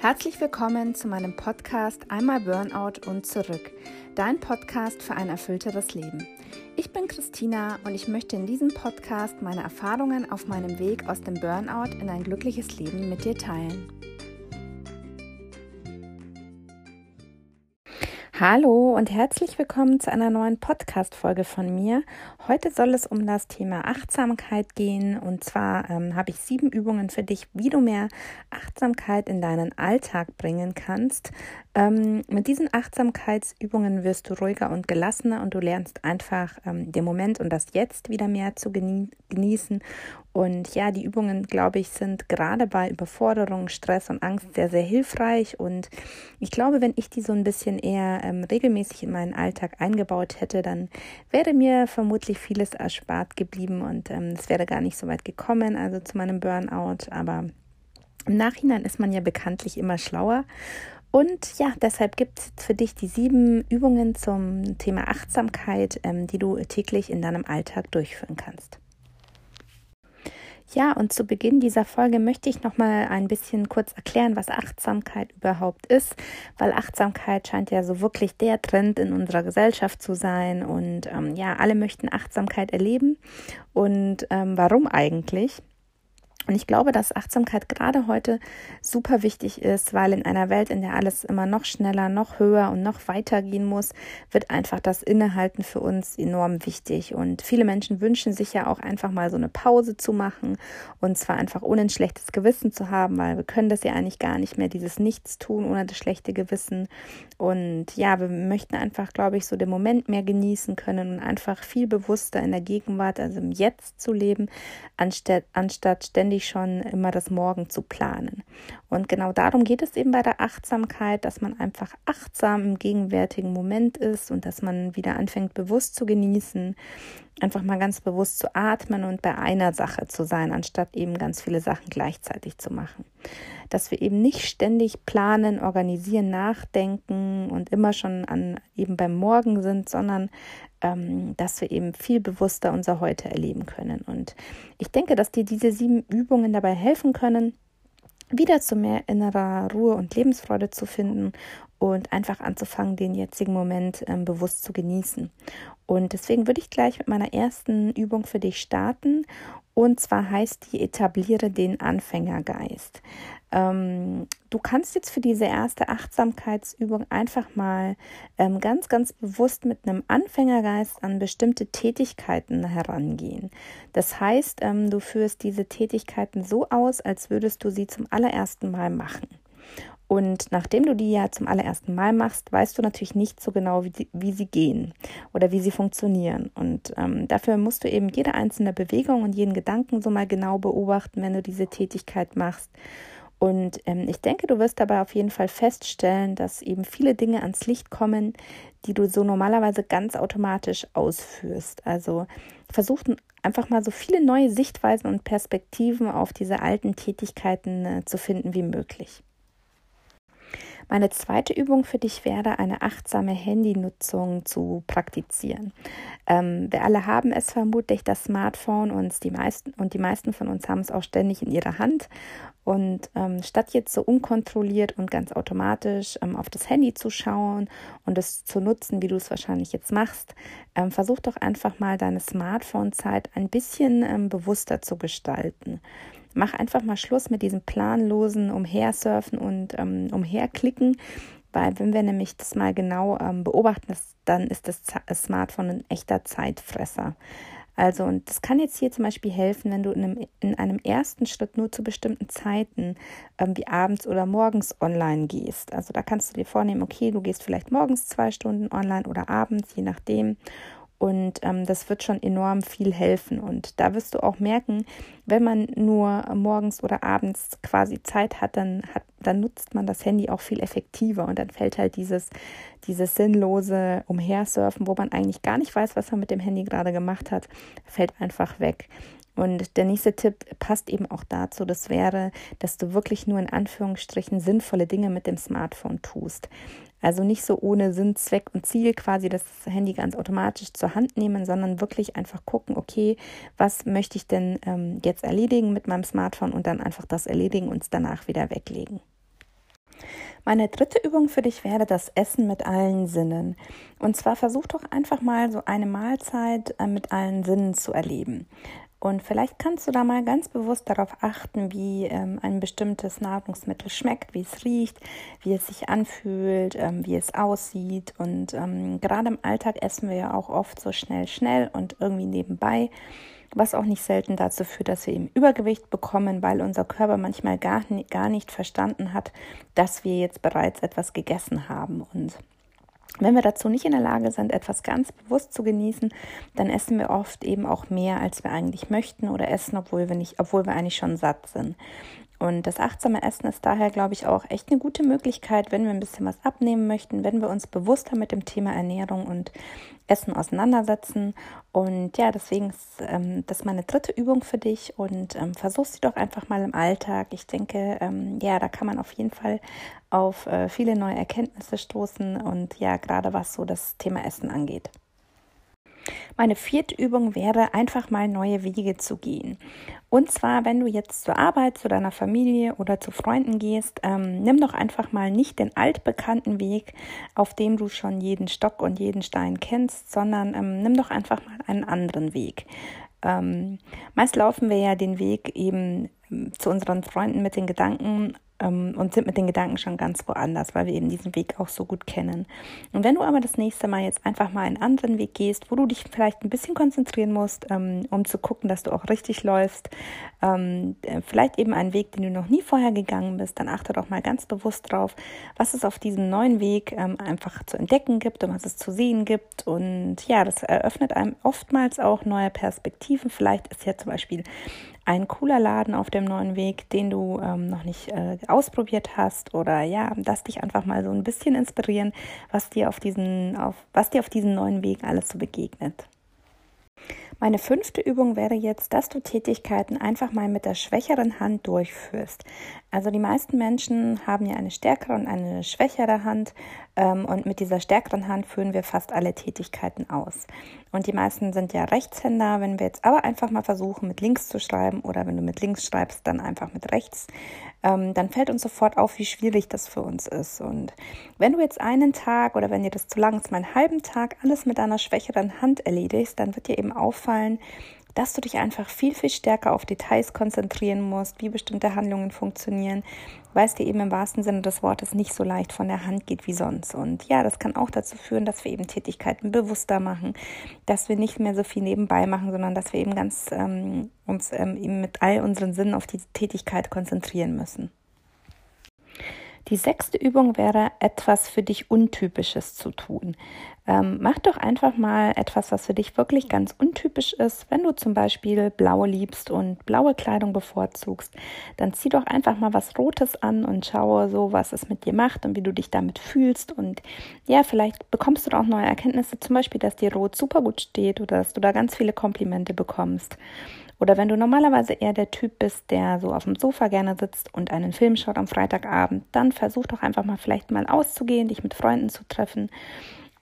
Herzlich willkommen zu meinem Podcast Einmal Burnout und zurück, dein Podcast für ein erfüllteres Leben. Ich bin Christina und ich möchte in diesem Podcast meine Erfahrungen auf meinem Weg aus dem Burnout in ein glückliches Leben mit dir teilen. Hallo und herzlich willkommen zu einer neuen Podcast-Folge von mir. Heute soll es um das Thema Achtsamkeit gehen und zwar ähm, habe ich sieben Übungen für dich, wie du mehr Achtsamkeit in deinen Alltag bringen kannst. Ähm, mit diesen Achtsamkeitsübungen wirst du ruhiger und gelassener und du lernst einfach ähm, den Moment und das Jetzt wieder mehr zu genießen und ja, die Übungen, glaube ich, sind gerade bei Überforderung, Stress und Angst sehr, sehr hilfreich. Und ich glaube, wenn ich die so ein bisschen eher ähm, regelmäßig in meinen Alltag eingebaut hätte, dann wäre mir vermutlich vieles erspart geblieben und ähm, es wäre gar nicht so weit gekommen, also zu meinem Burnout. Aber im Nachhinein ist man ja bekanntlich immer schlauer. Und ja, deshalb gibt es für dich die sieben Übungen zum Thema Achtsamkeit, ähm, die du täglich in deinem Alltag durchführen kannst. Ja, und zu Beginn dieser Folge möchte ich noch mal ein bisschen kurz erklären, was Achtsamkeit überhaupt ist, weil Achtsamkeit scheint ja so wirklich der Trend in unserer Gesellschaft zu sein und ähm, ja, alle möchten Achtsamkeit erleben und ähm, warum eigentlich? Und ich glaube, dass Achtsamkeit gerade heute super wichtig ist, weil in einer Welt, in der alles immer noch schneller, noch höher und noch weiter gehen muss, wird einfach das Innehalten für uns enorm wichtig. Und viele Menschen wünschen sich ja auch einfach mal so eine Pause zu machen und zwar einfach ohne ein schlechtes Gewissen zu haben, weil wir können das ja eigentlich gar nicht mehr, dieses Nichts tun ohne das schlechte Gewissen. Und ja, wir möchten einfach, glaube ich, so den Moment mehr genießen können und einfach viel bewusster in der Gegenwart, also im Jetzt zu leben, anstatt, anstatt ständig ständig schon immer das Morgen zu planen. Und genau darum geht es eben bei der Achtsamkeit, dass man einfach achtsam im gegenwärtigen Moment ist und dass man wieder anfängt, bewusst zu genießen, einfach mal ganz bewusst zu atmen und bei einer Sache zu sein, anstatt eben ganz viele Sachen gleichzeitig zu machen. Dass wir eben nicht ständig planen, organisieren, nachdenken und immer schon an eben beim Morgen sind, sondern ähm, dass wir eben viel bewusster unser Heute erleben können. Und ich denke, dass dir diese sieben Übungen dabei helfen können, wieder zu mehr innerer Ruhe und Lebensfreude zu finden und einfach anzufangen, den jetzigen Moment ähm, bewusst zu genießen. Und deswegen würde ich gleich mit meiner ersten Übung für dich starten. Und zwar heißt die Etabliere den Anfängergeist. Ähm, du kannst jetzt für diese erste Achtsamkeitsübung einfach mal ähm, ganz, ganz bewusst mit einem Anfängergeist an bestimmte Tätigkeiten herangehen. Das heißt, ähm, du führst diese Tätigkeiten so aus, als würdest du sie zum allerersten Mal machen. Und nachdem du die ja zum allerersten Mal machst, weißt du natürlich nicht so genau, wie, die, wie sie gehen oder wie sie funktionieren. Und ähm, dafür musst du eben jede einzelne Bewegung und jeden Gedanken so mal genau beobachten, wenn du diese Tätigkeit machst. Und ähm, ich denke, du wirst dabei auf jeden Fall feststellen, dass eben viele Dinge ans Licht kommen, die du so normalerweise ganz automatisch ausführst. Also versuch einfach mal so viele neue Sichtweisen und Perspektiven auf diese alten Tätigkeiten äh, zu finden wie möglich. Meine zweite Übung für dich wäre, eine achtsame Handynutzung zu praktizieren. Ähm, wir alle haben es vermutlich, das Smartphone und die meisten, und die meisten von uns haben es auch ständig in ihrer Hand. Und ähm, statt jetzt so unkontrolliert und ganz automatisch ähm, auf das Handy zu schauen und es zu nutzen, wie du es wahrscheinlich jetzt machst, ähm, versuch doch einfach mal deine Smartphone-Zeit ein bisschen ähm, bewusster zu gestalten mach einfach mal Schluss mit diesem planlosen Umhersurfen und ähm, Umherklicken, weil wenn wir nämlich das mal genau ähm, beobachten, dann ist das Smartphone ein echter Zeitfresser. Also, und das kann jetzt hier zum Beispiel helfen, wenn du in einem, in einem ersten Schritt nur zu bestimmten Zeiten, ähm, wie abends oder morgens online gehst. Also da kannst du dir vornehmen, okay, du gehst vielleicht morgens zwei Stunden online oder abends, je nachdem. Und ähm, das wird schon enorm viel helfen. Und da wirst du auch merken, wenn man nur morgens oder abends quasi Zeit hat, dann hat, dann nutzt man das Handy auch viel effektiver. Und dann fällt halt dieses, dieses sinnlose Umhersurfen, wo man eigentlich gar nicht weiß, was man mit dem Handy gerade gemacht hat, fällt einfach weg. Und der nächste Tipp passt eben auch dazu. Das wäre, dass du wirklich nur in Anführungsstrichen sinnvolle Dinge mit dem Smartphone tust. Also nicht so ohne Sinn, Zweck und Ziel quasi das Handy ganz automatisch zur Hand nehmen, sondern wirklich einfach gucken, okay, was möchte ich denn ähm, jetzt erledigen mit meinem Smartphone und dann einfach das erledigen und es danach wieder weglegen. Meine dritte Übung für dich wäre das Essen mit allen Sinnen. Und zwar versuch doch einfach mal so eine Mahlzeit äh, mit allen Sinnen zu erleben. Und vielleicht kannst du da mal ganz bewusst darauf achten, wie ähm, ein bestimmtes Nahrungsmittel schmeckt, wie es riecht, wie es sich anfühlt, ähm, wie es aussieht. Und ähm, gerade im Alltag essen wir ja auch oft so schnell, schnell und irgendwie nebenbei, was auch nicht selten dazu führt, dass wir eben Übergewicht bekommen, weil unser Körper manchmal gar, gar nicht verstanden hat, dass wir jetzt bereits etwas gegessen haben. Und wenn wir dazu nicht in der Lage sind, etwas ganz bewusst zu genießen, dann essen wir oft eben auch mehr, als wir eigentlich möchten oder essen, obwohl wir nicht, obwohl wir eigentlich schon satt sind. Und das achtsame Essen ist daher, glaube ich, auch echt eine gute Möglichkeit, wenn wir ein bisschen was abnehmen möchten, wenn wir uns bewusster mit dem Thema Ernährung und Essen auseinandersetzen. Und ja, deswegen ist ähm, das meine dritte Übung für dich und ähm, versuch sie doch einfach mal im Alltag. Ich denke, ähm, ja, da kann man auf jeden Fall auf äh, viele neue Erkenntnisse stoßen und ja, gerade was so das Thema Essen angeht. Meine vierte Übung wäre einfach mal neue Wege zu gehen. Und zwar, wenn du jetzt zur Arbeit, zu deiner Familie oder zu Freunden gehst, ähm, nimm doch einfach mal nicht den altbekannten Weg, auf dem du schon jeden Stock und jeden Stein kennst, sondern ähm, nimm doch einfach mal einen anderen Weg. Ähm, meist laufen wir ja den Weg eben ähm, zu unseren Freunden mit den Gedanken, ähm, und sind mit den Gedanken schon ganz woanders, weil wir eben diesen Weg auch so gut kennen. Und wenn du aber das nächste Mal jetzt einfach mal einen anderen Weg gehst, wo du dich vielleicht ein bisschen konzentrieren musst, ähm, um zu gucken, dass du auch richtig läufst, ähm, äh, vielleicht eben einen Weg, den du noch nie vorher gegangen bist, dann achte doch mal ganz bewusst drauf, was es auf diesem neuen Weg ähm, einfach zu entdecken gibt und was es zu sehen gibt. Und ja, das eröffnet einem oftmals auch neue Perspektiven. Vielleicht ist ja zum Beispiel ein cooler Laden auf dem neuen Weg, den du ähm, noch nicht äh, ausprobiert hast oder ja, lass dich einfach mal so ein bisschen inspirieren, was dir auf diesen, auf, was dir auf diesem neuen Weg alles so begegnet. Meine fünfte Übung wäre jetzt, dass du Tätigkeiten einfach mal mit der schwächeren Hand durchführst. Also die meisten Menschen haben ja eine stärkere und eine schwächere Hand ähm, und mit dieser stärkeren Hand führen wir fast alle Tätigkeiten aus. Und die meisten sind ja Rechtshänder. Wenn wir jetzt aber einfach mal versuchen, mit links zu schreiben oder wenn du mit links schreibst, dann einfach mit rechts, ähm, dann fällt uns sofort auf, wie schwierig das für uns ist. Und wenn du jetzt einen Tag oder wenn dir das zu lang ist, mal einen halben Tag alles mit deiner schwächeren Hand erledigst, dann wird dir eben auffallen, dass du dich einfach viel, viel stärker auf Details konzentrieren musst, wie bestimmte Handlungen funktionieren, weil es dir eben im wahrsten Sinne des Wortes nicht so leicht von der Hand geht wie sonst. Und ja, das kann auch dazu führen, dass wir eben Tätigkeiten bewusster machen, dass wir nicht mehr so viel nebenbei machen, sondern dass wir eben ganz ähm, uns ähm, eben mit all unseren Sinnen auf die Tätigkeit konzentrieren müssen. Die sechste Übung wäre, etwas für dich Untypisches zu tun. Ähm, mach doch einfach mal etwas, was für dich wirklich ganz untypisch ist. Wenn du zum Beispiel Blau liebst und blaue Kleidung bevorzugst, dann zieh doch einfach mal was Rotes an und schaue so, was es mit dir macht und wie du dich damit fühlst. Und ja, vielleicht bekommst du auch neue Erkenntnisse, zum Beispiel, dass dir Rot super gut steht oder dass du da ganz viele Komplimente bekommst. Oder wenn du normalerweise eher der Typ bist, der so auf dem Sofa gerne sitzt und einen Film schaut am Freitagabend, dann versuch doch einfach mal vielleicht mal auszugehen, dich mit Freunden zu treffen.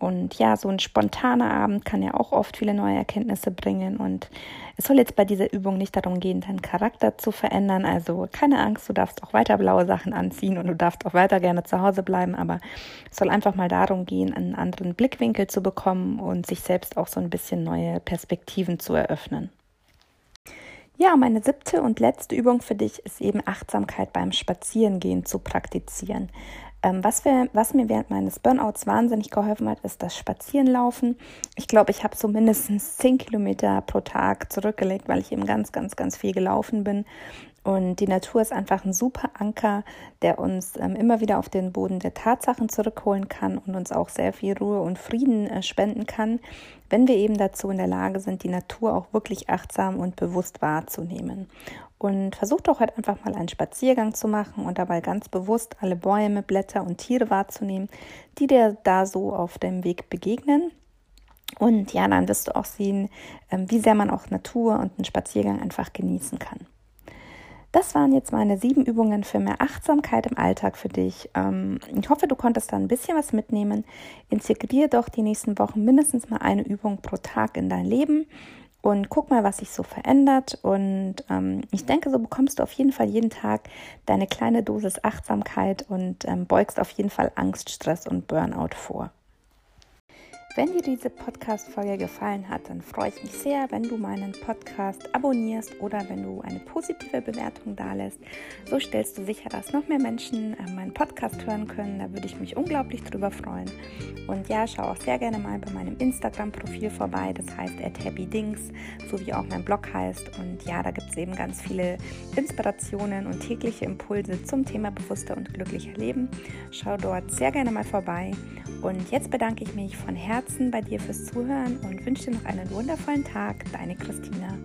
Und ja, so ein spontaner Abend kann ja auch oft viele neue Erkenntnisse bringen. Und es soll jetzt bei dieser Übung nicht darum gehen, deinen Charakter zu verändern. Also keine Angst, du darfst auch weiter blaue Sachen anziehen und du darfst auch weiter gerne zu Hause bleiben. Aber es soll einfach mal darum gehen, einen anderen Blickwinkel zu bekommen und sich selbst auch so ein bisschen neue Perspektiven zu eröffnen. Ja, meine siebte und letzte Übung für dich ist eben Achtsamkeit beim Spazierengehen zu praktizieren. Ähm, was, wir, was, mir während meines Burnouts wahnsinnig geholfen hat, ist das Spazierenlaufen. Ich glaube, ich habe so mindestens zehn Kilometer pro Tag zurückgelegt, weil ich eben ganz, ganz, ganz viel gelaufen bin. Und die Natur ist einfach ein super Anker, der uns ähm, immer wieder auf den Boden der Tatsachen zurückholen kann und uns auch sehr viel Ruhe und Frieden äh, spenden kann, wenn wir eben dazu in der Lage sind, die Natur auch wirklich achtsam und bewusst wahrzunehmen. Und versuch doch heute einfach mal einen Spaziergang zu machen und dabei ganz bewusst alle Bäume, Blätter und Tiere wahrzunehmen, die dir da so auf dem Weg begegnen. Und ja, dann wirst du auch sehen, ähm, wie sehr man auch Natur und einen Spaziergang einfach genießen kann. Das waren jetzt meine sieben Übungen für mehr Achtsamkeit im Alltag für dich. Ähm, ich hoffe, du konntest da ein bisschen was mitnehmen. Integriere doch die nächsten Wochen mindestens mal eine Übung pro Tag in dein Leben. und guck mal, was sich so verändert. Und ähm, ich denke, so bekommst du auf jeden Fall jeden Tag deine kleine Dosis Achtsamkeit und ähm, beugst auf jeden Fall Angst, Stress und Burnout vor. Wenn dir diese Podcast-Folge gefallen hat, dann freue ich mich sehr, wenn du meinen Podcast abonnierst oder wenn du eine positive Bewertung dalässt. So stellst du sicher, dass noch mehr Menschen äh, meinen Podcast hören können. Da würde ich mich unglaublich drüber freuen. Und ja, schau auch sehr gerne mal bei meinem Instagram-Profil vorbei. Das heißt happydings, so wie auch mein Blog heißt. Und ja, da gibt es eben ganz viele Inspirationen und tägliche Impulse zum Thema bewusster und glücklicher Leben. Schau dort sehr gerne mal vorbei. Und jetzt bedanke ich mich von Herzen bei dir fürs Zuhören und wünsche dir noch einen wundervollen Tag. Deine Christina.